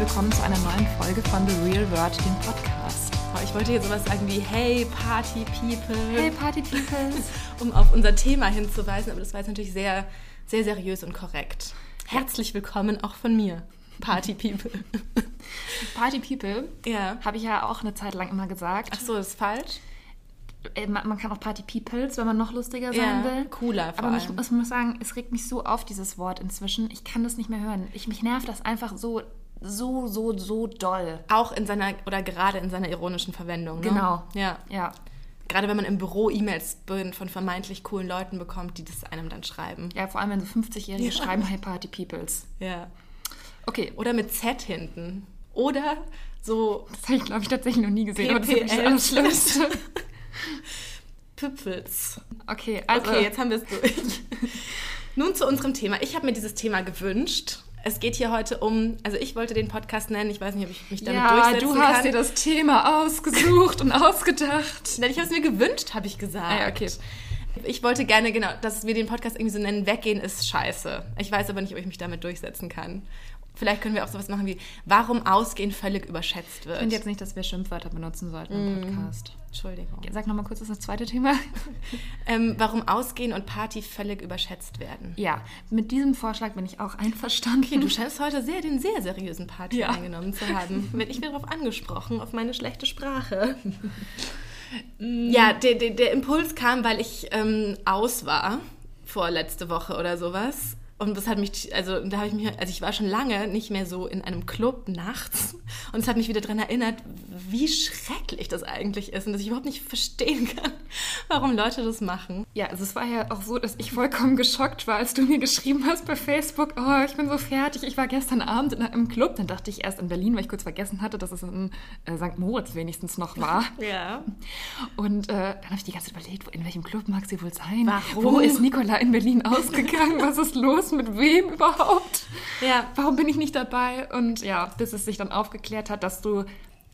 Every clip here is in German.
willkommen zu einer neuen Folge von The Real World, dem Podcast. Oh, ich wollte hier sowas sagen wie Hey Party People. Hey Party Peoples. um auf unser Thema hinzuweisen, aber das war jetzt natürlich sehr, sehr seriös und korrekt. Herzlich willkommen auch von mir, Party People. Party People ja. habe ich ja auch eine Zeit lang immer gesagt. Ach so, ist falsch? Äh, Man kann auch Party Peoples, wenn man noch lustiger sein Ja, will. cooler vor Aber ich muss sagen, es regt mich so auf, dieses Wort inzwischen. Ich kann das nicht mehr hören. Ich, mich nervt das einfach so, so, so, so doll. Auch in seiner, oder gerade in seiner ironischen Verwendung. Ne? Genau. Ja. Ja. Gerade wenn man im Büro E-Mails von vermeintlich coolen Leuten bekommt, die das einem dann schreiben. Ja, vor allem wenn so 50-Jährige Ja. schreiben, hey Party Peoples. Ja. Okay, Oder mit Z hinten. Oder so das habe ich, glaube ich, tatsächlich noch nie gesehen. aber das ist das Schlimmste. Püpfels. Okay, also... Okay, jetzt haben wir es durch. Nun zu unserem Thema. Ich habe mir dieses Thema gewünscht. Es geht hier heute um, also ich wollte den Podcast nennen, ich weiß nicht, ob ich mich damit ja, durchsetzen du hast kann. dir das Thema ausgesucht und ausgedacht. Nein, ich habe es mir gewünscht, habe ich gesagt. Ah ja, okay. Ich wollte gerne, genau, dass wir den Podcast irgendwie so nennen, weggehen ist scheiße. Ich weiß aber nicht, ob ich mich damit durchsetzen kann. Vielleicht können wir auch sowas machen wie, warum Ausgehen völlig überschätzt wird. Ich finde jetzt nicht, dass wir Schimpfwörter benutzen sollten im Podcast. Entschuldigung. Sag nochmal kurz, was ist das zweite Thema? Ähm, warum Ausgehen und Party völlig überschätzt werden. Ja, mit diesem Vorschlag bin ich auch einverstanden. Okay, du scheinst heute sehr den sehr seriösen Part hier Ja. eingenommen zu haben. Wenn ich werde darauf angesprochen, auf meine schlechte Sprache. ja, der, der, der Impuls kam, weil ich ähm, aus war, vorletzte Woche oder sowas. Und das hat mich, also da habe ich mich, also ich war schon lange nicht mehr so in einem Club nachts. Und es hat mich wieder daran erinnert, wie schrecklich das eigentlich ist und dass ich überhaupt nicht verstehen kann, warum Leute das machen. Ja, also es war ja auch so, dass ich vollkommen geschockt war, als du mir geschrieben hast bei Facebook, oh, ich bin so fertig, ich war gestern Abend in einem Club. Dann dachte ich erst in Berlin, weil ich kurz vergessen hatte, dass es in äh, St. Moritz wenigstens noch war. Ja. Und äh, dann habe ich die ganze Zeit überlegt, in welchem Club mag sie wohl sein? Warum? Wo ist Nicola in Berlin ausgegangen? Was ist los? Mit wem überhaupt? Ja. Warum bin ich nicht dabei? Und ja, bis es sich dann aufgeklärt hat, dass du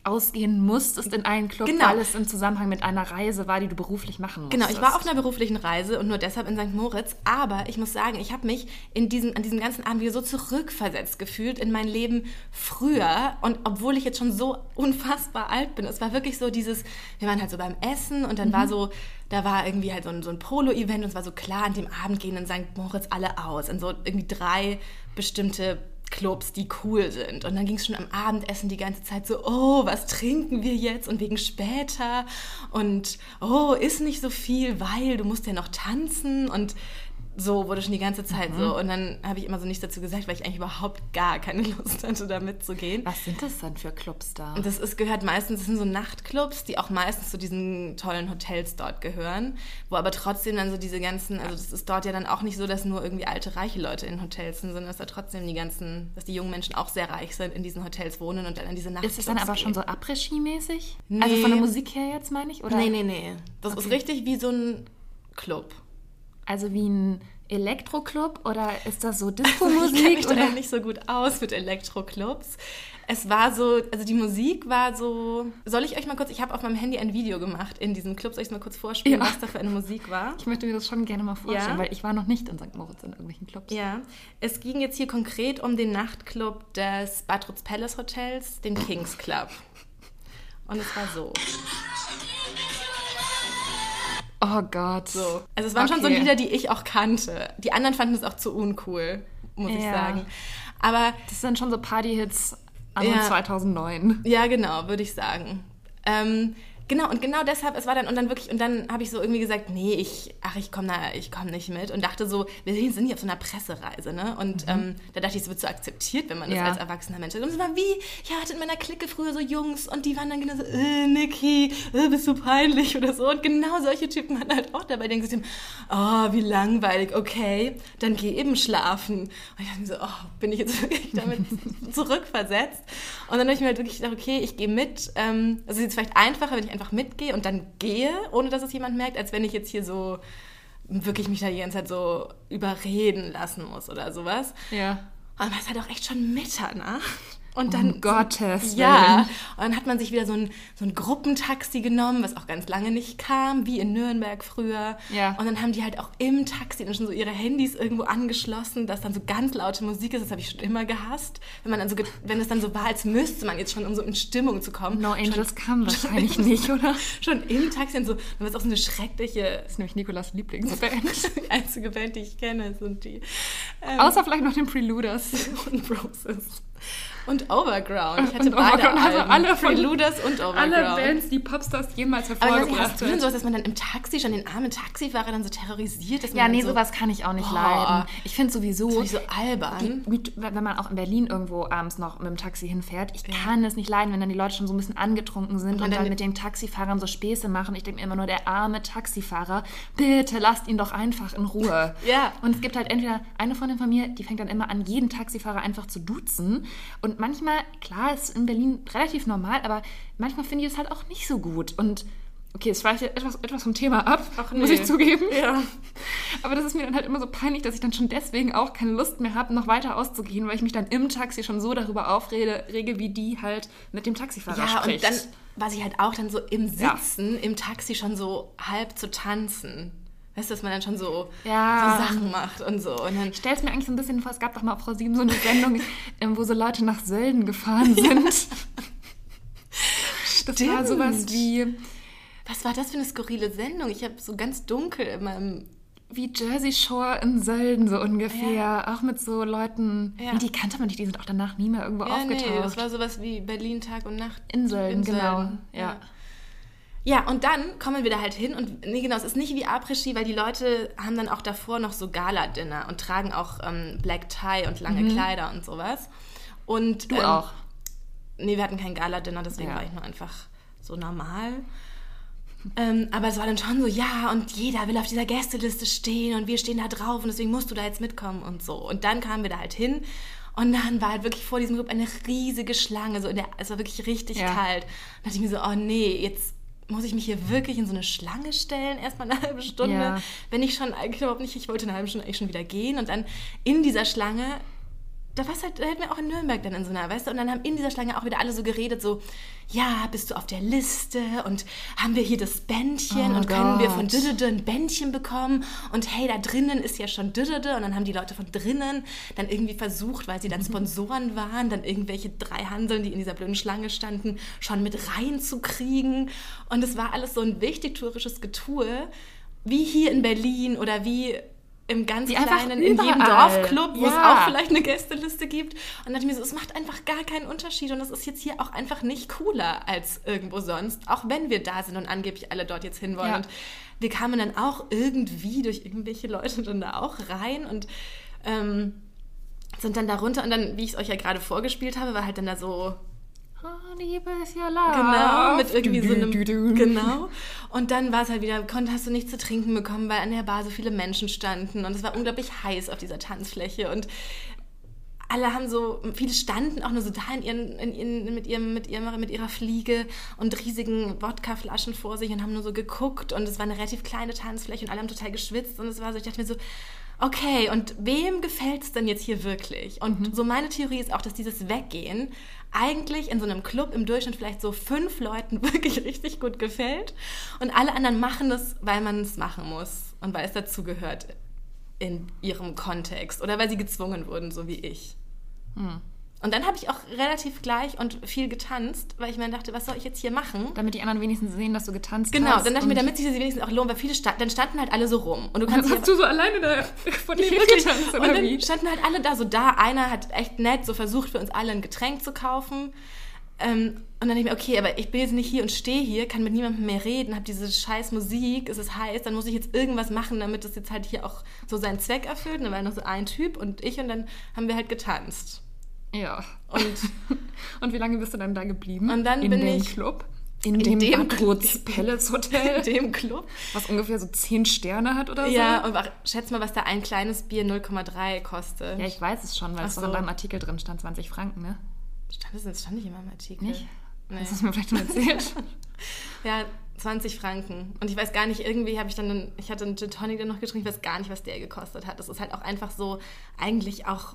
ausgehen musstest in einen Club, Genau. weil es im Zusammenhang mit einer Reise war, die du beruflich machen musstest. Genau, ich war auf einer beruflichen Reise und nur deshalb in St. Moritz. Aber ich muss sagen, ich habe mich in diesem, an diesem ganzen Abend wieder so zurückversetzt gefühlt in mein Leben früher. Und obwohl ich jetzt schon so unfassbar alt bin, es war wirklich so dieses, wir waren halt so beim Essen und dann war so, da war irgendwie halt so ein, so ein Polo-Event und es war so klar, an dem Abend gehen in St. Moritz alle aus. In so irgendwie drei bestimmte Clubs, die cool sind. Und dann ging es schon am Abendessen die ganze Zeit so, oh, was trinken wir jetzt? Und wegen später. Und oh, ist nicht so viel, weil du musst ja noch tanzen. Und so wurde schon die ganze Zeit so. Und dann habe ich immer so nichts dazu gesagt, weil ich eigentlich überhaupt gar keine Lust hatte, da mitzugehen. Was sind das dann für Clubs da? Und das ist, gehört meistens, das sind so Nachtclubs, die auch meistens zu diesen tollen Hotels dort gehören, wo aber trotzdem dann so diese ganzen, also das ist dort ja dann auch nicht so, dass nur irgendwie alte, reiche Leute in Hotels sind, sondern dass da trotzdem die ganzen, dass die jungen Menschen auch sehr reich sind, in diesen Hotels wohnen und dann in diese Nachtclubs ist es dann aber schon gehen. so Après-Ski-mäßig? Nee. Also von der Musik her jetzt, meine ich? Oder? Nee, nee, nee. Das ist Okay. richtig wie so ein Club. Also wie ein Elektroclub oder ist das so ich kenne Disco-Musik? mich da nicht so gut aus mit Elektroclubs. Es war so, also die Musik war so. Soll ich euch mal kurz, ich habe auf meinem Handy ein Video gemacht in diesem Club, soll ich es mal kurz vorspielen, Ja. was da für eine Musik war? Ich möchte mir das schon gerne mal vorstellen, Ja? weil ich war noch nicht in St. Moritz in irgendwelchen Clubs. Ja, es ging jetzt hier konkret um den Nachtclub des Badrutz Palace Hotels, den Kings Club. Und es war so. Oh Gott. so. Also es waren schon so Okay. Lieder, die ich auch kannte. Die anderen fanden es auch zu uncool, muss ich Ja. sagen. Aber Das sind schon so Party-Hits anno Ja. 2009. Ja, genau, würde ich sagen. Ähm, genau, und genau deshalb, es war dann, und dann wirklich, und dann habe ich so irgendwie gesagt, nee, ich, ach, ich komme da, ich komme nicht mit. Und dachte so, wir sind hier auf so einer Pressereise, ne? Und ähm, da dachte ich, es wird so akzeptiert, wenn man das Ja. als erwachsener Mensch hat. Und es war wie, ich hatte in meiner Clique früher so Jungs und die waren dann genau so, äh, Niki, äh, bist du peinlich oder so. Und genau solche Typen waren halt auch dabei, gesagt haben, oh, wie langweilig, okay, dann geh eben schlafen. Und ich dachte mir so, oh, bin ich jetzt wirklich damit zurückversetzt? Und dann habe ich mir halt wirklich gedacht, okay, ich gehe mit. Ähm, also es ist jetzt vielleicht einfacher, wenn ich einfach mitgehe und dann gehe, ohne dass es jemand merkt, als wenn ich jetzt hier so wirklich mich da die ganze Zeit so überreden lassen muss oder sowas. Ja. Aber es ist halt auch echt schon Mitternacht. Und dann, um Gottes ja, und dann hat man sich wieder so ein, so ein Gruppentaxi genommen, was auch ganz lange nicht kam, wie in Nürnberg früher. Ja. Und dann haben die halt auch im Taxi dann schon so ihre Handys irgendwo angeschlossen, dass dann so ganz laute Musik ist. Das habe ich schon immer gehasst. Wenn man dann so, wenn es dann so war, als müsste man jetzt schon, um so in Stimmung zu kommen. No schon, Angels kam wahrscheinlich nicht, oder? schon im Taxi und so. Das ist auch so eine schreckliche, Das ist nämlich Nikolas Lieblingsband. die einzige Band, die ich kenne, sind die. Ähm, Außer vielleicht noch den Preluders. und Roses. Und Overground. Ich hatte Und beide Overground, also Alben. alle von- Preluders und Overground. Alle Bands, die Popstars jemals hervorgebracht hast du denn haben. sowas, dass man dann im Taxi schon den armen Taxifahrer dann so terrorisiert? Dass man Ja, dann nee, so, sowas kann ich auch nicht Boah. leiden. Ich finde sowieso, Das finde ich so albern. wie, wenn man auch in Berlin irgendwo abends noch mit dem Taxi hinfährt, ich kann es nicht leiden, wenn dann die Leute schon so ein bisschen angetrunken sind und, dann dann mit- mit den Taxifahrern so Späße machen. Ich denke mir immer nur, der arme Taxifahrer, bitte lasst ihn doch einfach in Ruhe. Ja. Und es gibt halt entweder eine Freundin von mir, die fängt dann immer an, jeden Taxifahrer einfach zu duzen. Und manchmal, klar, ist in Berlin relativ normal, aber manchmal finde ich es halt auch nicht so gut. Und okay, es weicht jetzt etwas, etwas vom Thema ab, Ach, muss nee. ich zugeben. Ja. Aber das ist mir dann halt immer so peinlich, dass ich dann schon deswegen auch keine Lust mehr habe, noch weiter auszugehen, weil ich mich dann im Taxi schon so darüber aufrege, rege, wie die halt mit dem Taxifahrer Ja, spricht. und dann war sie halt auch dann so im Ja. Sitzen, im Taxi schon so halb zu tanzen. Weißt du, dass man dann schon so, Ja. so Sachen macht und so. Und dann ich stelle es mir eigentlich so ein bisschen vor, es gab doch mal auf Frau 7 so eine Sendung, ähm, wo so Leute nach Sölden gefahren sind. Das war Stimmt. sowas wie, Was war das für eine skurrile Sendung? Ich habe so ganz dunkel in meinem. wie Jersey Shore in Sölden so ungefähr. Auch mit so Leuten, Ja. die kannte man nicht, die sind auch danach nie mehr irgendwo Ja, nee, aufgetaucht. das war sowas wie Berlin Tag und Nacht. in Sölden, genau. Sölden, ja. Ja, und dann kommen wir da halt hin und nee, genau, es ist nicht wie Après-Ski, weil die Leute haben dann auch davor noch so Gala-Dinner und tragen auch ähm, Black Tie und lange Kleider und sowas. Und, Mhm. Du ähm, auch. Nee, wir hatten kein Gala-Dinner, deswegen Ja. war ich nur einfach so normal. Ähm, aber es war dann schon so, ja, und jeder will auf dieser Gästeliste stehen und wir stehen da drauf und deswegen musst du da jetzt mitkommen und so. Und dann kamen wir da halt hin und dann war halt wirklich vor diesem Club eine riesige Schlange, so in der, es war wirklich richtig Ja. kalt. Und dachte ich mir so, oh nee, jetzt muss ich mich hier wirklich in so eine Schlange stellen, erstmal eine halbe Stunde, Ja. wenn ich schon eigentlich überhaupt nicht, ich wollte eine halbe Stunde eigentlich schon wieder gehen und dann in dieser Schlange da war's halt, da hätten wir auch in Nürnberg dann in so einer, weißt du, und dann haben in dieser Schlange auch wieder alle so geredet, so, ja, bist du auf der Liste? Und haben wir hier das Bändchen? Oh und können wir Gott. von Düdede ein Bändchen bekommen? Und hey, da drinnen ist ja schon Düdede und dann haben die Leute von drinnen dann irgendwie versucht, weil sie dann Sponsoren waren, dann irgendwelche drei Hanseln, die in dieser blöden Schlange standen, schon mit reinzukriegen. Und es war alles so ein wichtigtourisches Getue, wie hier in Berlin oder wie im ganz einfach kleinen, in jedem. Dorfclub, wo es Ja. auch vielleicht eine Gästeliste gibt. Und dann dachte ich mir so, es macht einfach gar keinen Unterschied und es ist jetzt hier auch einfach nicht cooler als irgendwo sonst, auch wenn wir da sind und angeblich alle dort jetzt hinwollen. Ja. Und wir kamen dann auch irgendwie durch irgendwelche Leute dann da auch rein und ähm, sind dann da runter und dann, wie ich es euch ja gerade vorgespielt habe, war halt dann da so Oh, Liebe ist ja laut. Genau, mit irgendwie Du, so einem. du, du. Genau. Und dann war es halt wieder, konnt, hast du nichts zu trinken bekommen, weil an der Bar so viele Menschen standen und es war unglaublich heiß auf dieser Tanzfläche und alle haben so, viele standen auch nur so da in ihren, in ihren, mit, ihrem, mit, ihrem, mit ihrer Fliege und riesigen Wodkaflaschen vor sich und haben nur so geguckt und es war eine relativ kleine Tanzfläche und alle haben total geschwitzt und es war so, ich dachte mir so, okay, und wem gefällt es denn jetzt hier wirklich? Und so meine Theorie ist auch, dass dieses Weggehen eigentlich in so einem Club im Durchschnitt vielleicht so fünf Leuten wirklich richtig gut gefällt und alle anderen machen das, weil man es machen muss und weil es dazugehört in ihrem Kontext oder weil sie gezwungen wurden, so wie ich. Und dann habe ich auch relativ gleich und viel getanzt, weil ich mir dachte, was soll ich jetzt hier machen? Damit die anderen wenigstens sehen, dass du getanzt Genau, hast. dann dachte ich mir, damit sich das wenigstens auch lohnt, weil viele sta dann standen halt alle so rum. Und du Dann kannst hast du so alleine da vor dich Nee, wirklich. hingetanzt, Und oder dann wie? standen halt alle da so da. Einer hat echt nett so versucht, für uns alle ein Getränk zu kaufen. Ähm, und dann dachte ich mir, okay, aber ich bin jetzt nicht hier und stehe hier, kann mit niemandem mehr reden, habe diese scheiß Musik, es ist heiß, dann muss ich jetzt irgendwas machen, damit das jetzt halt hier auch so seinen Zweck erfüllt. Und dann war noch so ein Typ und ich und dann haben wir halt getanzt. Ja. Und Und wie lange bist du dann da geblieben? Und dann in bin dem ich- Club? In, in dem, dem Badruz Palace Hotel, in dem Club. was ungefähr so zehn Sterne hat oder so. Ja, und war- schätz mal, was da ein kleines Bier 0,3 kostet. Ja, ich weiß es schon, weil Ach es doch so. in deinem Artikel drin stand, 20 Franken, ne? Stand das, das stand nicht in meinem Artikel. Nicht? Nee. Hast du es mir vielleicht schon erzählt? Ja, 20 Franken. Und ich weiß gar nicht, irgendwie habe ich dann, einen, ich hatte einen Gin Tonic dann noch getrunken, ich weiß gar nicht, was der gekostet hat. Das ist halt auch einfach so, eigentlich auch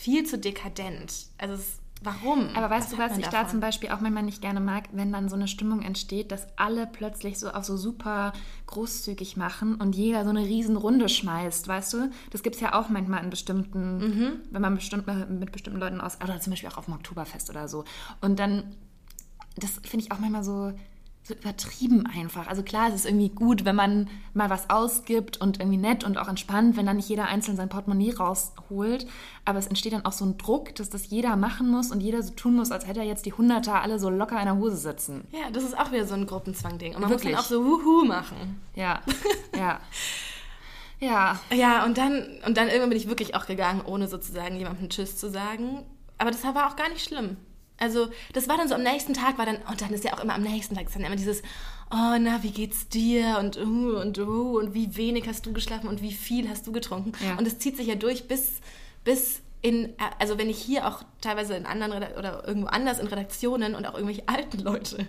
viel zu dekadent. Also es Warum? Aber weißt Was du, was ich da davon? zum Beispiel auch manchmal nicht gerne mag, wenn dann so eine Stimmung entsteht, dass alle plötzlich so auf so super großzügig machen und jeder so eine riesen Runde schmeißt, weißt du? Das gibt es ja auch manchmal in bestimmten, Mhm. wenn man bestimmt mit bestimmten Leuten aus, oder zum Beispiel auch auf dem Oktoberfest oder so. Und dann, das finde ich auch manchmal so, so übertrieben einfach. Also klar, es ist irgendwie gut, wenn man mal was ausgibt und irgendwie nett und auch entspannt, wenn dann nicht jeder einzeln sein Portemonnaie rausholt. Aber es entsteht dann auch so ein Druck, dass das jeder machen muss und jeder so tun muss, als hätte er jetzt die Hunderter alle so locker in der Hose sitzen. Ja, das ist auch wieder so ein Gruppenzwang-Ding. Und man Wirklich. muss dann auch so Wuhu machen. Ja, ja. Ja, Ja, und dann, und dann irgendwann bin ich wirklich auch gegangen, ohne sozusagen jemandem Tschüss zu sagen. Aber das war auch gar nicht schlimm. Also, das war dann so am nächsten Tag, war dann, und dann ist ja auch immer am nächsten Tag, ist dann immer dieses, oh, na, wie geht's dir? Und, uh, und, uh, und wie wenig hast du geschlafen und wie viel hast du getrunken? Ja. Und es zieht sich ja durch bis, bis in, also wenn ich hier auch teilweise in anderen Reda- oder irgendwo anders in Redaktionen und auch irgendwelche alten Leute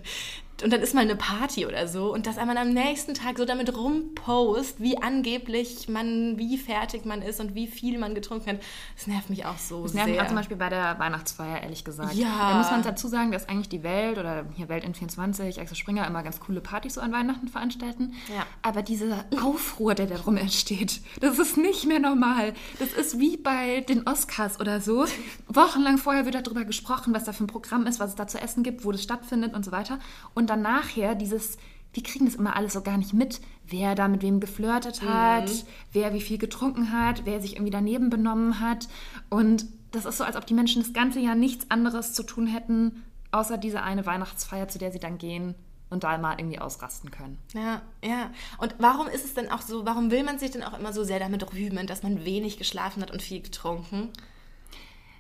und dann ist mal eine Party oder so und dass man am nächsten Tag so damit rumpost, wie angeblich man, wie fertig man ist und wie viel man getrunken hat, das nervt mich auch so Das nervt mich sehr. auch zum Beispiel bei der Weihnachtsfeier, ehrlich gesagt. Ja. Da muss man dazu sagen, dass eigentlich die Welt oder hier Welt in 24, Axel Springer immer ganz coole Partys so an Weihnachten veranstalten. Ja. Aber dieser Aufruhr, der darum entsteht, das ist nicht mehr normal. Das ist wie bei den Oscars oder so. Wochenlang vorher wird darüber gesprochen, was da für ein Programm ist, was es da zu essen gibt, wo das stattfindet und so weiter. Und dann nachher dieses wir kriegen das immer alles so gar nicht mit, wer da mit wem geflirtet hat, wer wie viel getrunken hat, wer sich irgendwie daneben benommen hat. Und das ist so, als ob die Menschen das ganze Jahr nichts anderes zu tun hätten, außer diese eine Weihnachtsfeier, zu der sie dann gehen und da mal irgendwie ausrasten können. Ja, ja. Und warum ist es denn auch so, warum will man sich denn auch immer so sehr damit rühmen, dass man wenig geschlafen hat und viel getrunken?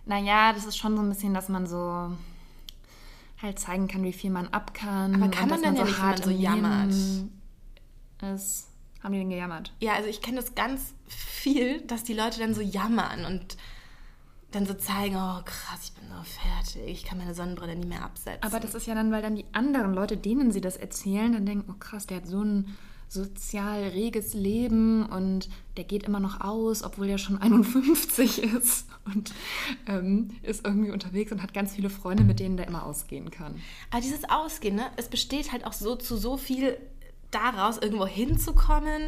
Naja, das ist schon so ein bisschen, dass man so halt zeigen kann, wie viel man ab kann. Aber kann man dann ja nicht, wenn hart man so jammert. Ist. Haben die denn gejammert? Ja, also ich kenne das ganz viel, dass die Leute dann so jammern und dann so zeigen, oh krass, ich bin so fertig, ich kann meine Sonnenbrille nie mehr absetzen. Aber das ist ja dann, weil dann die anderen Leute, denen sie das erzählen, dann denken, oh krass, der hat so ein sozial reges Leben und der geht immer noch aus, obwohl er schon 51 ist und ähm, ist irgendwie unterwegs und hat ganz viele Freunde, mit denen der immer ausgehen kann. Aber dieses Ausgehen, ne, es besteht halt auch so zu so viel daraus, irgendwo hinzukommen,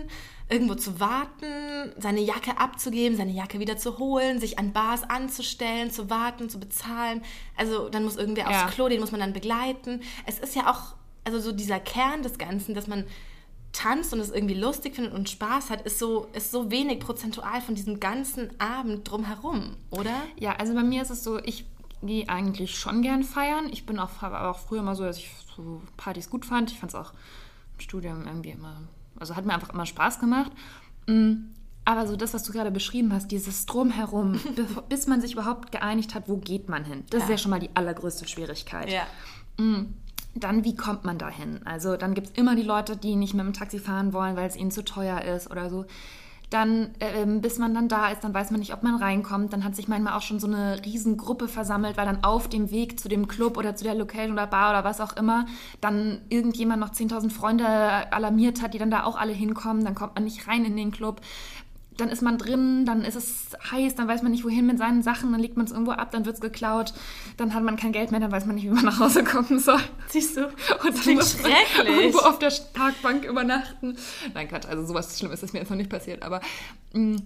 irgendwo zu warten, seine Jacke abzugeben, seine Jacke wieder zu holen, sich an Bars anzustellen, zu warten, zu bezahlen. Also dann muss irgendwer Ja. aufs Klo, den muss man dann begleiten. Es ist ja auch, also so dieser Kern des Ganzen, dass man tanzt und es irgendwie lustig findet und Spaß hat, ist so, ist so wenig prozentual von diesem ganzen Abend drumherum, oder? Ja, also bei mir ist es so, ich gehe eigentlich schon gern feiern. Ich bin auch, habe auch früher immer so, dass ich so Partys gut fand. Ich fand es auch im Studium irgendwie immer, also hat mir einfach immer Spaß gemacht. Mm, Aber so das, was du gerade beschrieben hast, dieses Drumherum, bis man sich überhaupt geeinigt hat, wo geht man hin? Das ist Ja. ja schon mal die allergrößte Schwierigkeit. Ja. Dann, wie kommt man dahin? Also, dann gibt es immer die Leute, die nicht mit dem Taxi fahren wollen, weil es ihnen zu teuer ist oder so. Dann, ähm, bis man dann da ist, dann weiß man nicht, ob man reinkommt. Dann hat sich manchmal auch schon so eine Riesengruppe versammelt, weil dann auf dem Weg zu dem Club oder zu der Location oder Bar oder was auch immer, dann irgendjemand noch 10.000 Freunde alarmiert hat, die dann da auch alle hinkommen. Dann kommt man nicht rein in den Club. Dann ist man drin, dann ist es heiß, dann weiß man nicht, wohin mit seinen Sachen, dann legt man es irgendwo ab, dann wird es geklaut, dann hat man kein Geld mehr, dann weiß man nicht, wie man nach Hause kommen soll. Siehst du? Und Das dann muss man irgendwo auf der Parkbank übernachten. Nein, Quatsch, also sowas Schlimmes ist mir jetzt noch nicht passiert, aber mh,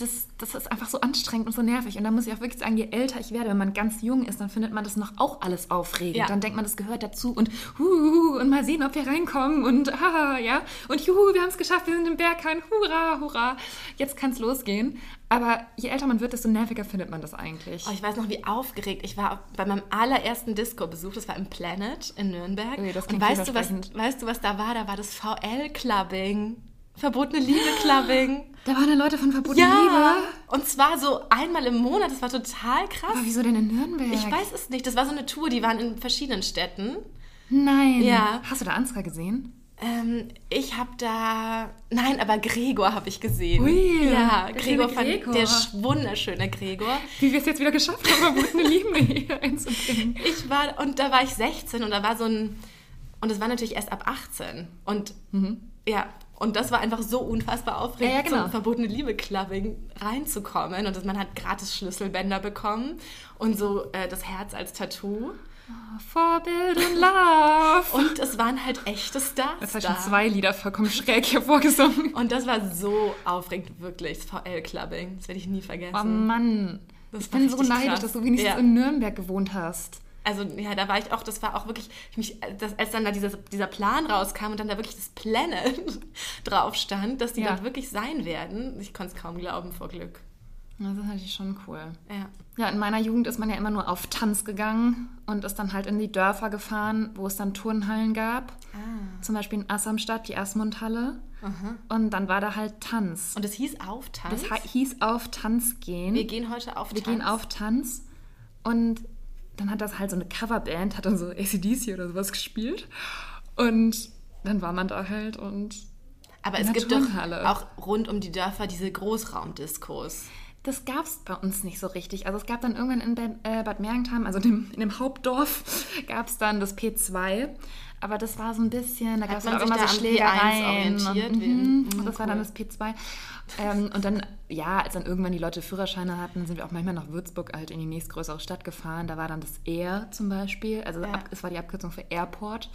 das, das ist einfach so anstrengend und so nervig. Und da muss ich auch wirklich sagen, je älter ich werde, wenn man ganz jung ist, dann findet man das noch auch alles aufregend. Ja. Dann denkt man, das gehört dazu und huhu, und mal sehen, ob wir reinkommen und haha, ja. Und juhu, wir haben es geschafft, wir sind im Berghain, hurra, hurra. Jetzt kann es losgehen. Aber je älter man wird, desto nerviger findet man das eigentlich. Oh, ich weiß noch, wie aufgeregt ich war bei meinem allerersten Disco-Besuch. Das war im Planet in Nürnberg. Ui, das Und weißt du, was, weißt du, was da war? Da war das VL-Clubbing. Verbotene Liebe-Clubbing. Da waren da Leute von Verbotene Ja. Liebe. Und zwar so einmal im Monat. Das war total krass. Aber wieso denn in Nürnberg? Ich weiß es nicht. Das war so eine Tour, die waren in verschiedenen Städten. Nein. Ja. Hast du da Ansgar gesehen? Ähm, ich habe da. Nein, aber Gregor habe ich gesehen. Ui, ja, Gregor, fand- Gregor. der sch- wunderschöne Gregor. Wie wir es jetzt wieder geschafft haben, verbotene Lieben hier einzubringen. Ich war, und da war ich 16 und da war so ein, und es war natürlich erst ab 18. Und Mhm. ja, Und das war einfach so unfassbar aufregend, Ja, ja, genau. zum verbotene Liebe-Clubbing reinzukommen. Und das, man hat gratis Schlüsselbänder bekommen und so äh, das Herz als Tattoo. Vorbild und Love. Und es waren halt echte Stars Jetzt habe ich da. schon zwei Lieder vollkommen schräg hier vorgesungen. Und das war so aufregend, wirklich. Das VL-Clubbing. Das werde ich nie vergessen. Oh Mann. Das ich bin so neidisch, krass. dass du wenigstens Ja. in Nürnberg gewohnt hast. Also ja, da war ich auch, das war auch wirklich, ich mich, das, als dann da dieser, dieser Plan rauskam und dann da wirklich das Planet drauf stand, dass die Ja. dort wirklich sein werden, ich konnte es kaum glauben vor Glück. Das ist natürlich schon cool. Ja. Ja, in meiner Jugend ist man ja immer nur auf Tanz gegangen und ist dann halt in die Dörfer gefahren, wo es dann Turnhallen gab. Ah. Zum Beispiel in Assamstadt, die Asmundhalle. Und dann war da halt Tanz. Und es hieß auf Tanz. Das hieß auf Tanz gehen. Wir gehen heute auf Wir Tanz. gehen auf Tanz. Und dann hat das halt so eine Coverband, hat dann so ACDC oder sowas gespielt. Und dann war man da halt und Aber in es gibt doch auch rund um die Dörfer diese Großraumdiskos. Das gab es bei uns nicht so richtig. Also es gab dann irgendwann in Bad, äh, Mergentheim, also in dem, in dem Hauptdorf, gab es dann das P2. Aber das war so ein bisschen, da gab es man auch immer so am P1 Schlägereien. orientiert? Und, Wie- mhm, mhm, das war dann cool. das P2. Ähm, und dann, ja, als dann irgendwann die Leute Führerscheine hatten, sind wir auch manchmal nach Würzburg halt in die nächstgrößere Stadt gefahren. Da war dann das Air zum Beispiel. Also Ja. ab, es war die Abkürzung für Airport.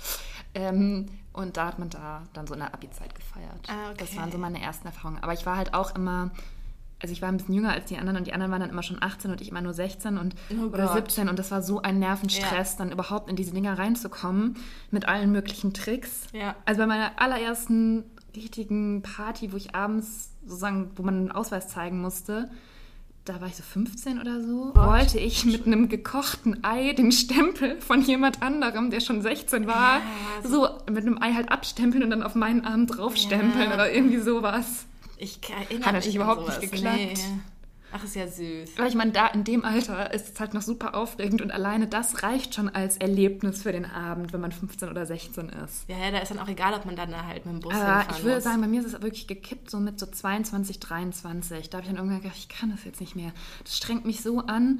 Ähm, und da hat man da dann so in der Abi-Zeit gefeiert. Ah, okay. Das waren so meine ersten Erfahrungen. Aber ich war halt auch immer, also ich war ein bisschen jünger als die anderen und die anderen waren dann immer schon 18 und ich immer nur 16 und, Oh oder Gott. 17 und das war so ein Nervenstress, dann überhaupt in diese Dinger reinzukommen mit allen möglichen Tricks. Ja. Also bei meiner allerersten richtigen Party, wo ich abends sozusagen, wo man einen Ausweis zeigen musste, da war ich so 15 oder so, wollte ich mit einem gekochten Ei den Stempel von jemand anderem, der schon 16 war, Ja, so mit einem Ei halt abstempeln und dann auf meinen Arm draufstempeln Ja. oder irgendwie sowas. Ich erinnere Hat natürlich überhaupt nicht geklappt. Nee. Ach, ist ja süß. Weil ich meine, da in dem Alter ist es halt noch super aufregend und alleine das reicht schon als Erlebnis für den Abend, wenn man 15 oder 16 ist. Ja, ja, da ist dann auch egal, ob man dann da halt mit dem Bus Aber ich würde muss. sagen, bei mir ist es wirklich gekippt, so mit so 22, 23. Da habe ich dann irgendwann gedacht, ich kann das jetzt nicht mehr. Das strengt mich so an.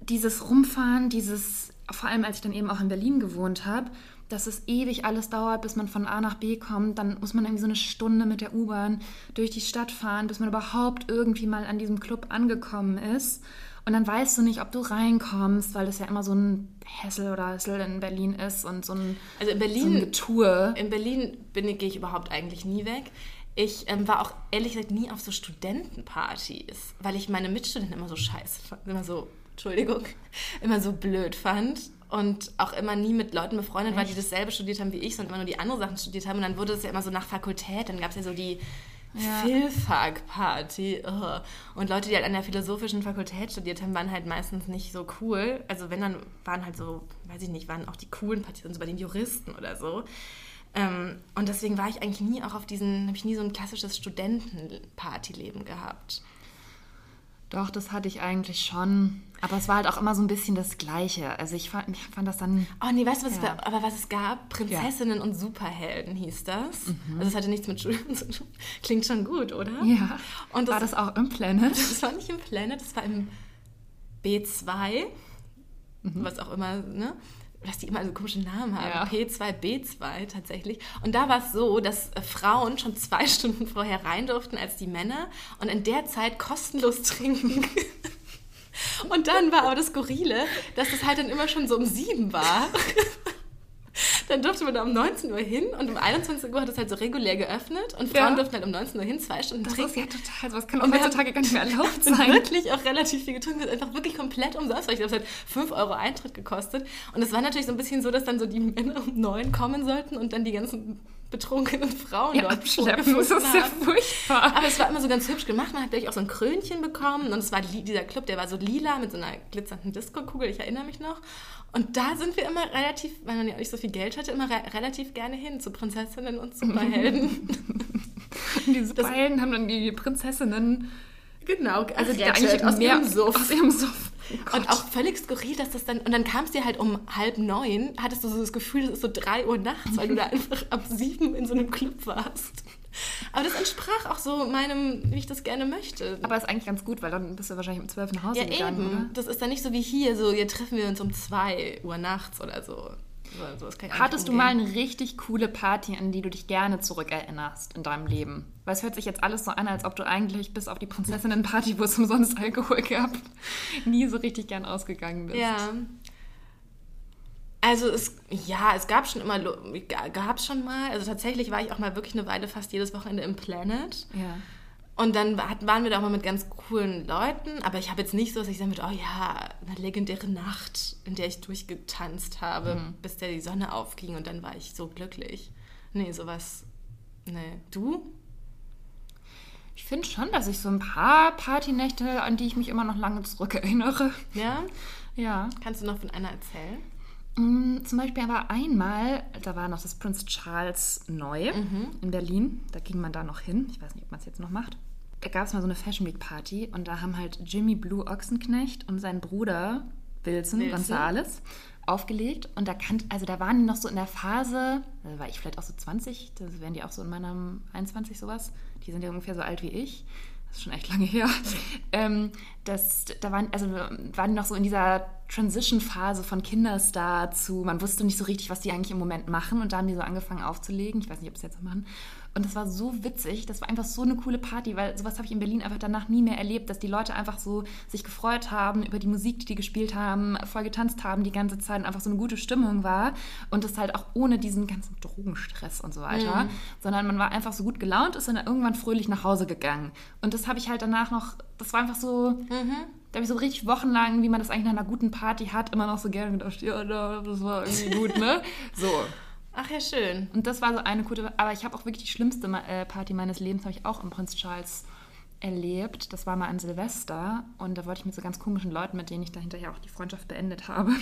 Dieses Rumfahren, dieses, vor allem als ich dann eben auch in Berlin gewohnt habe, dass es ewig alles dauert, bis man von A nach B kommt. Dann muss man irgendwie so eine Stunde mit der U-Bahn durch die Stadt fahren, bis man überhaupt irgendwie mal an diesem Club angekommen ist. Und dann weißt du nicht, ob du reinkommst, weil das ja immer so ein Hessel oder Hessel in Berlin ist und so ein, Also in so ein Berlin, Getue. in Berlin bin gehe ich überhaupt eigentlich nie weg. Ich ähm, war auch ehrlich gesagt nie auf so Studentenpartys, weil ich meine Mitstudenten immer so scheiße fand, immer so, Entschuldigung, immer so blöd fand und auch immer nie mit Leuten befreundet war, die dasselbe studiert haben wie ich, sondern immer nur die anderen Sachen studiert haben. Und dann wurde es ja immer so nach Fakultät, dann gab es ja so die Ja. Philfag-Party. ugh. Und Leute, die halt an der philosophischen Fakultät studiert haben, waren halt meistens nicht so cool. Also wenn, dann waren halt so, weiß ich nicht, waren auch die coolen Partys, so bei den Juristen oder so. Ähm, und deswegen war ich eigentlich nie auch auf diesen, habe ich nie so ein klassisches Studentenpartyleben gehabt. Doch, das hatte ich eigentlich schon. Aber es war halt auch immer so ein bisschen das Gleiche. Also ich fand, ich fand das dann. Oh nee, weißt du, was Ja. es gab? Aber was es gab? Prinzessinnen und Superhelden hieß das. Mhm. Also es hatte nichts mit Studium zu tun. Klingt schon gut, oder? Ja. Und war das auch im Planet? Das war nicht im Planet, das war im B2, Mhm. was auch immer, ne? Dass die immer so komische Namen haben. Ja. P2, B2 tatsächlich. Und da war es so, dass äh, Frauen schon zwei Stunden vorher rein durften als die Männer und in der Zeit kostenlos trinken. Und dann war aber das Skurrile, dass es halt dann immer schon so um sieben war. Dann durfte man da um 19 Uhr hin und um 21 Uhr hat es halt so regulär geöffnet und Frauen Ja. durften halt um 19 Uhr hin zwei Stunden Das trinken. ist ja total, sowas kann auch Und heutzutage gar nicht mehr erlaubt sein. wirklich auch relativ viel getrunken, hat einfach wirklich komplett umsonst, weil ich glaube, es hat 5 Euro Eintritt gekostet. Und es war natürlich so ein bisschen so, dass dann so die Männer um 9 kommen sollten und dann die ganzen betrunkenen Frauen Ja, dort abschleppen, das ist ja furchtbar. Aber es war immer so ganz hübsch gemacht. Man hat gleich auch so ein Krönchen bekommen. Und es war dieser Club, der war so lila mit so einer glitzernden Disco-Kugel. Ich erinnere mich noch. Und da sind wir immer relativ, weil man ja nicht so viel Geld hatte, immer re relativ gerne hin zu Prinzessinnen und Superhelden. Die Superhelden haben dann die Prinzessinnen, genau, also die eigentlich aus mehr aus ihrem Suff. Oh Und auch völlig skurril, dass das dann. Und dann kam es dir halt um halb neun, hattest du so das Gefühl, es ist so drei Uhr nachts, weil du da einfach ab sieben in so einem Club warst. Aber das entsprach auch so meinem, wie ich das gerne möchte. Aber ist eigentlich ganz gut, weil dann bist du wahrscheinlich um 12 nach Hause ja, gegangen, eben. oder? Das ist dann nicht so wie hier, so, hier treffen wir uns um zwei Uhr nachts oder so. So, so Hattest du mal eine richtig coole Party, an die du dich gerne zurückerinnerst in deinem Leben? Weil es hört sich jetzt alles so an, als ob du eigentlich bis auf die Prinzessinnen-Party, wo es umsonst Alkohol gab, nie so richtig gern ausgegangen bist. Ja. Also es, ja, es gab schon immer, gab es schon mal. Also tatsächlich war ich auch mal wirklich eine Weile fast jedes Wochenende im Planet. Ja. Und dann waren wir da auch mal mit ganz coolen Leuten, aber ich habe jetzt nicht so, dass ich sagen würde, oh ja, eine legendäre Nacht, in der ich durchgetanzt habe, mhm. bis der die Sonne aufging und dann war ich so glücklich. Nee, sowas, nee. Du? Ich finde schon, dass ich so ein paar Partynächte, an die ich mich immer noch lange zurückerinnere. Ja? Ja. Kannst du noch von einer erzählen? Mm, zum Beispiel aber einmal, da war noch das Prince Charles neu mhm. in Berlin. Da ging man da noch hin. Ich weiß nicht, ob man es jetzt noch macht. Da gab es mal so eine Fashion Week Party und da haben halt Jimmy Blue Ochsenknecht und sein Bruder Wilson, Wilson. Gonzales aufgelegt. Und da kann, also da waren die noch so in der Phase, da war ich vielleicht auch so 20, da wären die auch so in meinem 21 sowas. Die sind ja ungefähr so alt wie ich das ist schon echt lange her, ähm, das, da waren, also waren die noch so in dieser Transition-Phase von Kinderstar zu, man wusste nicht so richtig, was die eigentlich im Moment machen und da haben die so angefangen aufzulegen. Ich weiß nicht, ob sie jetzt noch machen. Und das war so witzig, das war einfach so eine coole Party, weil sowas habe ich in Berlin einfach danach nie mehr erlebt, dass die Leute einfach so sich gefreut haben über die Musik, die die gespielt haben, voll getanzt haben die ganze Zeit und einfach so eine gute Stimmung war. Und das halt auch ohne diesen ganzen Drogenstress und so weiter, mhm. sondern man war einfach so gut gelaunt, ist dann irgendwann fröhlich nach Hause gegangen. Und das habe ich halt danach noch, das war einfach so, mhm. Da habe ich so richtig wochenlang, wie man das eigentlich nach einer guten Party hat, immer noch so gerne gedacht, ja, das war irgendwie gut, ne? So. Ach ja, schön. Und das war so eine gute, aber ich habe auch wirklich die schlimmste äh, Party meines Lebens, habe ich auch im Prinz Charles erlebt. Das war mal an Silvester und da wollte ich mit so ganz komischen Leuten, mit denen ich da hinterher auch die Freundschaft beendet habe,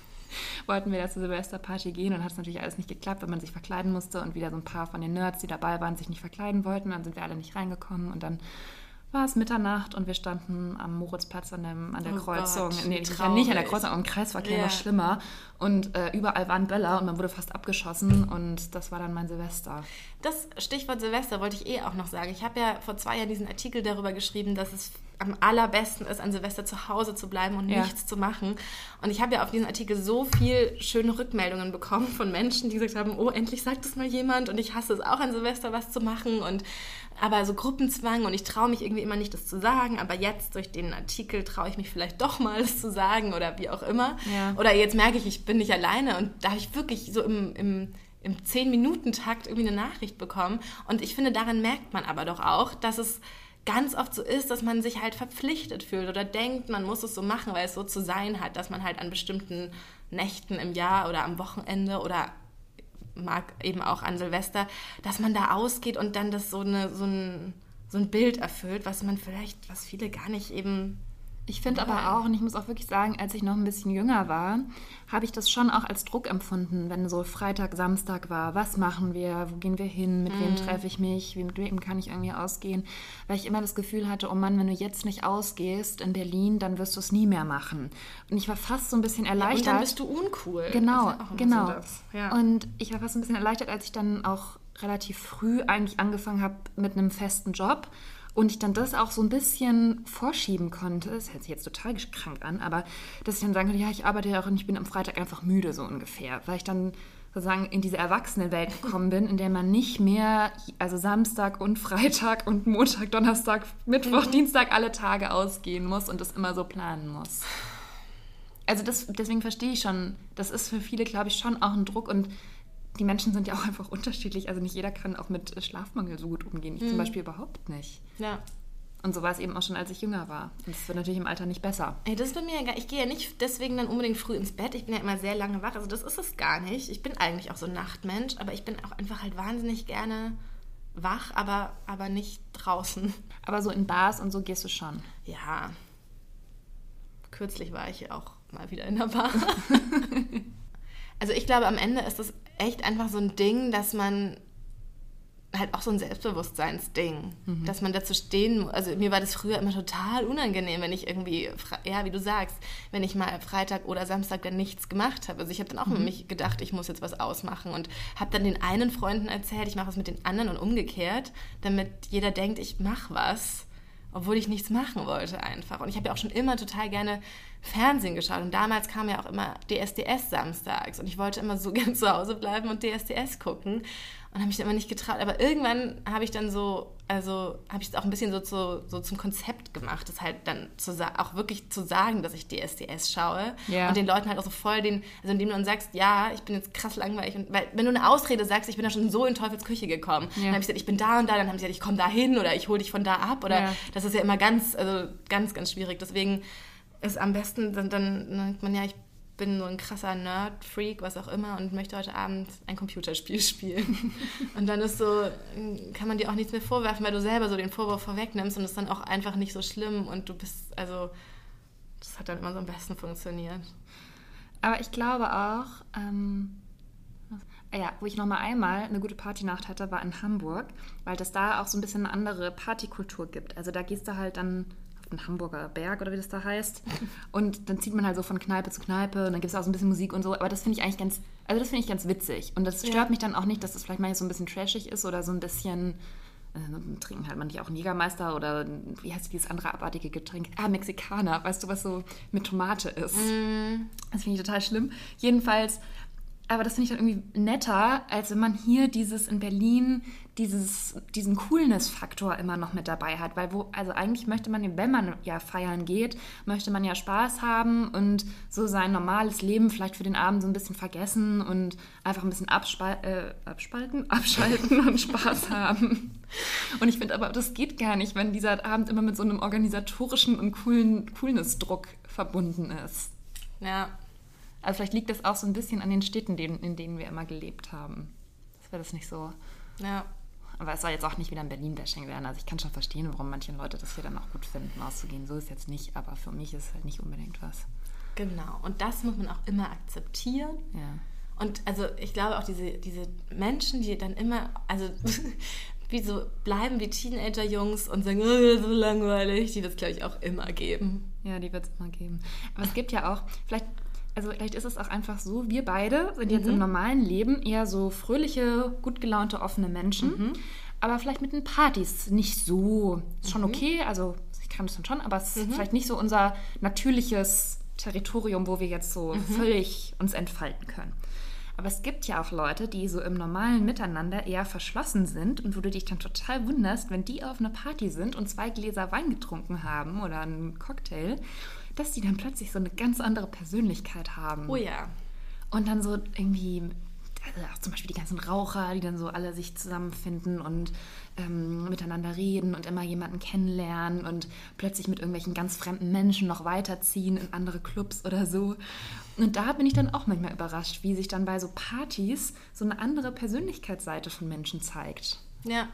wollten wir da zur Silvesterparty gehen und hat es natürlich alles nicht geklappt, weil man sich verkleiden musste und wieder so ein paar von den Nerds, die dabei waren, sich nicht verkleiden wollten. Dann sind wir alle nicht reingekommen und dann war es Mitternacht und wir standen am Moritzplatz an, dem, an der oh Kreuzung. Gott, nee, nicht an der Kreuzung, am Kreisverkehr yeah. noch schlimmer. Und äh, überall waren Böller und man wurde fast abgeschossen und das war dann mein Silvester. Das Stichwort Silvester wollte ich eh auch noch sagen. Ich habe ja vor zwei Jahren diesen Artikel darüber geschrieben, dass es am allerbesten ist, an Silvester zu Hause zu bleiben und ja. nichts zu machen. Und ich habe ja auf diesen Artikel so viel schöne Rückmeldungen bekommen von Menschen, die gesagt haben, oh, endlich sagt es mal jemand und ich hasse es auch an Silvester was zu machen und aber so Gruppenzwang und ich traue mich irgendwie immer nicht, das zu sagen, aber jetzt durch den Artikel traue ich mich vielleicht doch mal, das zu sagen oder wie auch immer. Ja. Oder jetzt merke ich, ich bin nicht alleine und da habe ich wirklich so im, im, im 10-Minuten-Takt irgendwie eine Nachricht bekommen. Und ich finde, daran merkt man aber doch auch, dass es ganz oft so ist, dass man sich halt verpflichtet fühlt oder denkt, man muss es so machen, weil es so zu sein hat, dass man halt an bestimmten Nächten im Jahr oder am Wochenende oder mag eben auch an Silvester, dass man da ausgeht und dann das so, eine, so, ein, so ein Bild erfüllt, was man vielleicht, was viele gar nicht eben ich finde aber auch, und ich muss auch wirklich sagen, als ich noch ein bisschen jünger war, habe ich das schon auch als Druck empfunden, wenn so Freitag, Samstag war. Was machen wir? Wo gehen wir hin? Mit mm. wem mhm. treffe ich mich? Mit wem kann ich irgendwie ausgehen? Weil ich immer das Gefühl hatte, oh Mann, wenn du jetzt nicht ausgehst in Berlin, dann wirst du es nie mehr machen. Und ich war fast so ein bisschen erleichtert. Ja, und dann bist du uncool. Genau, genau. So ja. Und ich war fast ein bisschen erleichtert, als ich dann auch relativ früh eigentlich angefangen habe mit einem festen Job und ich dann das auch so ein bisschen vorschieben konnte, das hört sich jetzt total krank an, aber dass ich dann sagen konnte, ja, ich arbeite ja auch und ich bin am Freitag einfach müde, so ungefähr, weil ich dann sozusagen in diese Erwachsenenwelt gekommen bin, in der man nicht mehr, also Samstag und Freitag und Montag, Donnerstag, Mittwoch, mhm. Dienstag alle Tage ausgehen muss und das immer so planen muss. Also das, deswegen verstehe ich schon, das ist für viele, glaube ich, schon auch ein Druck und die Menschen sind ja auch einfach unterschiedlich. Also nicht jeder kann auch mit Schlafmangel so gut umgehen. Ich mhm. zum Beispiel überhaupt nicht. Ja. Und so war es eben auch schon, als ich jünger war. Und das wird natürlich im Alter nicht besser. Ey, das ist bei mir ja gar, ich gehe ja nicht deswegen dann unbedingt früh ins Bett. Ich bin ja immer sehr lange wach. Also das ist es gar nicht. Ich bin eigentlich auch so ein Nachtmensch, aber ich bin auch einfach halt wahnsinnig gerne wach, aber, aber nicht draußen. Aber so in Bars und so gehst du schon. Ja. Kürzlich war ich auch mal wieder in der Bar. also ich glaube, am Ende ist das echt einfach so ein Ding, dass man halt auch so ein Selbstbewusstseinsding, mhm. dass man dazu stehen muss. Also mir war das früher immer total unangenehm, wenn ich irgendwie, ja, wie du sagst, wenn ich mal Freitag oder Samstag dann nichts gemacht habe. Also ich habe dann auch mhm. mich gedacht, ich muss jetzt was ausmachen und habe dann den einen Freunden erzählt, ich mache was mit den anderen und umgekehrt, damit jeder denkt, ich mache was, obwohl ich nichts machen wollte einfach. Und ich habe ja auch schon immer total gerne Fernsehen geschaut. Und damals kam ja auch immer DSDS samstags. Und ich wollte immer so gern zu Hause bleiben und DSDS gucken. Und habe mich dann immer nicht getraut. Aber irgendwann habe ich dann so, also habe ich es auch ein bisschen so, zu, so zum Konzept gemacht, das halt dann zu, auch wirklich zu sagen, dass ich DSDS schaue. Ja. Und den Leuten halt auch so voll den, also indem du dann sagst, ja, ich bin jetzt krass langweilig. Und, weil, wenn du eine Ausrede sagst, ich bin da schon so in Teufels Küche gekommen, Ja. dann habe ich gesagt, ich bin da und da, dann haben sie gesagt, ich komme da hin oder ich hole dich von da ab. Oder Ja. das ist ja immer ganz, also ganz, ganz schwierig. Deswegen ist am besten, dann, dann denkt man, ja, ich bin so ein krasser Nerd-Freak, was auch immer, und möchte heute Abend ein Computerspiel spielen. und dann ist so, kann man dir auch nichts mehr vorwerfen, weil du selber so den Vorwurf vorwegnimmst und es dann auch einfach nicht so schlimm und du bist, also, das hat dann immer so am besten funktioniert. Aber ich glaube auch, ähm, ja, wo ich noch mal einmal eine gute Partynacht hatte, war in Hamburg, weil das da auch so ein bisschen eine andere Partykultur gibt. Also da gehst du halt dann den Hamburger Berg oder wie das da heißt und dann zieht man halt so von Kneipe zu Kneipe und dann gibt es auch so ein bisschen Musik und so. Aber das finde ich eigentlich ganz, also das finde ich ganz witzig und das stört Ja. mich dann auch nicht, dass das vielleicht manchmal so ein bisschen trashig ist oder so ein bisschen äh, trinken halt manche auch einen Jägermeister oder wie heißt dieses andere abartige Getränk? Ah, Mexikaner, weißt du, was so mit Tomate ist. Das finde ich total schlimm. Jedenfalls, aber das finde ich dann irgendwie netter, als wenn man hier dieses in Berlin, dieses, diesen Coolness-Faktor immer noch mit dabei hat. Weil wo, also eigentlich möchte man, wenn man ja feiern geht, möchte man ja Spaß haben und so sein normales Leben vielleicht für den Abend so ein bisschen vergessen und einfach ein bisschen abspal äh, abspalten, abschalten und Spaß haben. Und ich finde aber, das geht gar nicht, wenn dieser Abend immer mit so einem organisatorischen und coolen Coolness-Druck verbunden ist. Ja, Also vielleicht liegt das auch so ein bisschen an den Städten, in denen wir immer gelebt haben. Das wäre das nicht so. ja. Aber es soll jetzt auch nicht wieder ein Berlin-Bashing werden. Also ich kann schon verstehen, warum manche Leute das hier dann auch gut finden, auszugehen. So ist es jetzt nicht, aber für mich ist es halt nicht unbedingt was. Genau. Und das muss man auch immer akzeptieren. Ja. Und also ich glaube auch diese, diese Menschen, die dann immer, also wie so bleiben wie Teenager-Jungs und sagen, oh, so langweilig, die wird es, glaube ich, auch immer geben. Ja, die wird es immer geben. Aber es gibt ja auch, vielleicht, also vielleicht ist es auch einfach so, wir beide sind jetzt im normalen Leben eher so fröhliche, gut gelaunte, offene Menschen. Aber vielleicht mit den Partys nicht so. Ist schon okay, also ich kann das dann schon, aber es ist vielleicht nicht so unser natürliches Territorium, wo wir jetzt so völlig uns entfalten können. Aber es gibt ja auch Leute, die so im normalen Miteinander eher verschlossen sind und wo du dich dann total wunderst, wenn die auf einer Party sind und zwei Gläser Wein getrunken haben oder einen Cocktail, dass die dann plötzlich so eine ganz andere Persönlichkeit haben. Oh ja. Und dann so irgendwie, also auch zum Beispiel die ganzen Raucher, die dann so alle sich zusammenfinden und ähm, miteinander reden und immer jemanden kennenlernen und plötzlich mit irgendwelchen ganz fremden Menschen noch weiterziehen in andere Clubs oder so. Und da bin ich dann auch manchmal überrascht, wie sich dann bei so Partys so eine andere Persönlichkeitsseite von Menschen zeigt. Ja.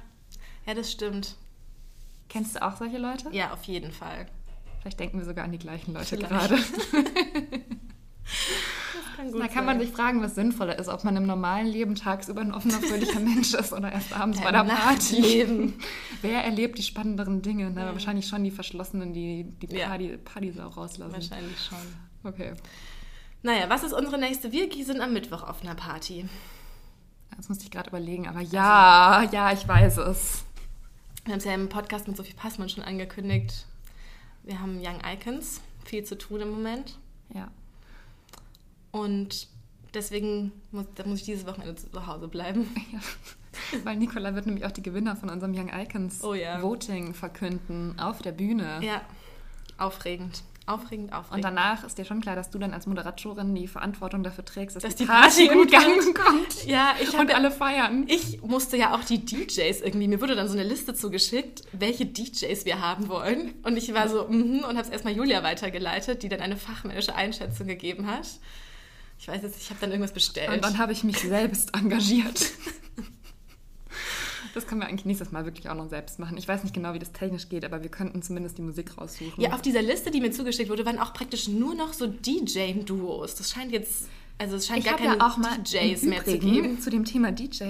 Ja, das stimmt. Kennst du auch solche Leute? Ja, auf jeden Fall. Vielleicht denken wir sogar an die gleichen Leute Vielleicht. gerade. Kann Da kann man sich fragen, was sinnvoller ist, ob man im normalen Leben tagsüber ein offener, fröhlicher Mensch ist oder erst abends Ja, bei der Party. Nachtleben. Wer erlebt die spannenderen Dinge? Na, wahrscheinlich schon die Verschlossenen, die die Ja. Party, Partysau rauslassen. Wahrscheinlich schon. Okay. Naja, was ist unsere nächste? Wir sind am Mittwoch auf einer Party. Das musste ich gerade überlegen, aber ja, ja, ich weiß es. Wir haben es ja im Podcast mit Sophie Passmann schon angekündigt. Wir haben Young Icons, viel zu tun im Moment. Ja. Und deswegen muss, da muss ich dieses Wochenende zu Hause bleiben. ja. Weil Nicola wird nämlich auch die Gewinner von unserem Young Icons Oh ja. Voting verkünden auf der Bühne. Ja, aufregend. Aufregend, aufregend. Und danach ist dir schon klar, dass du dann als Moderatorin die Verantwortung dafür trägst, dass, Dass die die Party, Party gut Gang wird. kommt. ja, ich Und habe alle feiern. Ich musste ja auch die DJs irgendwie, mir wurde dann so eine Liste zugeschickt, welche DJs wir haben wollen. Und ich war so, mhm, und habe es erstmal Julia weitergeleitet, die dann eine fachmännische Einschätzung gegeben hat. Ich weiß jetzt, ich habe dann irgendwas bestellt. Und dann habe ich mich selbst engagiert. Das können wir eigentlich nächstes Mal wirklich auch noch selbst machen. Ich weiß nicht genau, wie das technisch geht, aber wir könnten zumindest die Musik raussuchen. ja, auf dieser Liste, die mir zugeschickt wurde, waren auch praktisch nur noch so DJ-Duos. Das scheint jetzt, also es scheint ich gar keine ja auch mal DJs mehr zu geben. zu dem Thema DJ.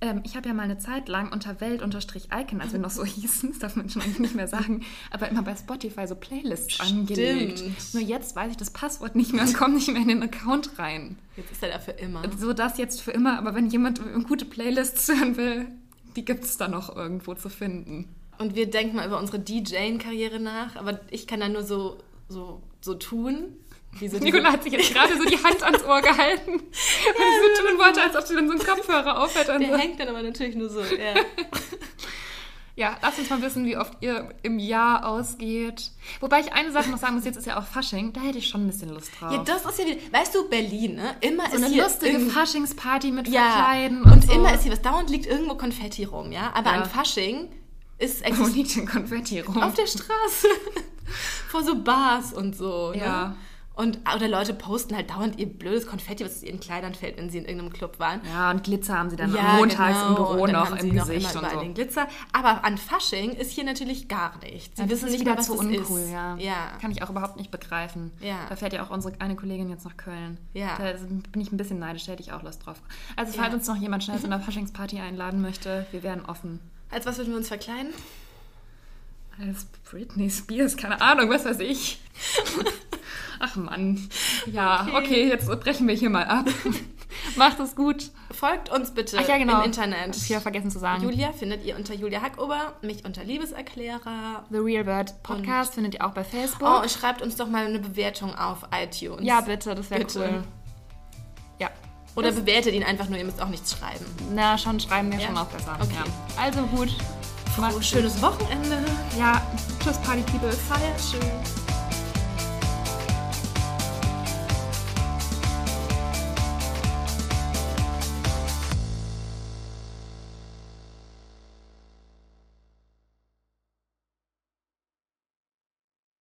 Ähm, ich habe ja mal eine Zeit lang unter Welt-Icon, als wir noch so hießen, das darf man schon eigentlich nicht mehr sagen, aber immer bei Spotify so Playlists angelegt. Nur jetzt weiß ich das Passwort nicht mehr und komme nicht mehr in den Account rein. Jetzt ist er da für immer. So das jetzt für immer, aber wenn jemand gute Playlists hören will, die gibt es da noch irgendwo zu finden. Und wir denken mal über unsere DJ-Karriere nach, aber ich kann da nur so so, so tun. Wie so Nicola hat sich jetzt gerade so die Hand ans Ohr gehalten, weil sie so tun wollte, als ob sie dann so einen Kopfhörer aufhält. Der so. hängt dann aber natürlich nur so. Ja. Ja, lasst uns mal wissen, wie oft ihr im Jahr ausgeht. Wobei ich eine Sache noch sagen muss, jetzt ist ja auch Fasching, da hätte ich schon ein bisschen Lust drauf. ja, das ist ja wieder, weißt du, Berlin, ne? Immer so ist eine hier lustige Faschingsparty mit ja, Verkleiden und, und, so. immer ist hier was. Dauernd liegt irgendwo Konfetti rum, ja? Aber Ja. an Fasching ist Wo liegt denn Konfetti rum? auf der Straße. Vor so Bars und so. Ja. Ne? Und, oder Leute posten halt dauernd ihr blödes Konfetti, was aus ihren Kleidern fällt, wenn sie in irgendeinem Club waren. ja, und Glitzer haben sie dann montags im Büro genau. Und dann noch haben im sie noch Gesicht immer und so. den Glitzer. Aber an Fasching ist hier natürlich gar nichts. Sie Ja, wissen nicht wieder mal, was zu uncool, ist. ja. ja. Kann ich auch überhaupt nicht begreifen. Ja. Da fährt ja auch unsere eine Kollegin jetzt nach Köln. Ja. Da bin ich ein bisschen neidisch, da hätte ich auch Lust drauf. Also falls Ja. uns noch jemand schnell zu einer Faschingsparty einladen möchte, wir wären offen. Als was würden wir uns verkleiden? Als Britney Spears, keine Ahnung, was weiß ich. Ach Mann. Ja, Okay. okay, jetzt brechen wir hier mal ab. Macht es gut. Folgt uns bitte Ach ja, genau. im Internet. Ich ja vergessen zu sagen. Julia findet ihr unter Julia Hackober, mich unter Liebeserklärer. The Real Bird Podcast findet ihr auch bei Facebook. Oh, und schreibt uns doch mal eine Bewertung auf iTunes. ja, bitte, das wäre cool. Ja. Oder bewertet ihn einfach nur, ihr müsst auch nichts schreiben. Na, schon schreiben wir Ja? schon auch besser. Okay. Ja. Also gut. Oh, schönes Wochenende. Ja, tschüss Party People. Feiert schön.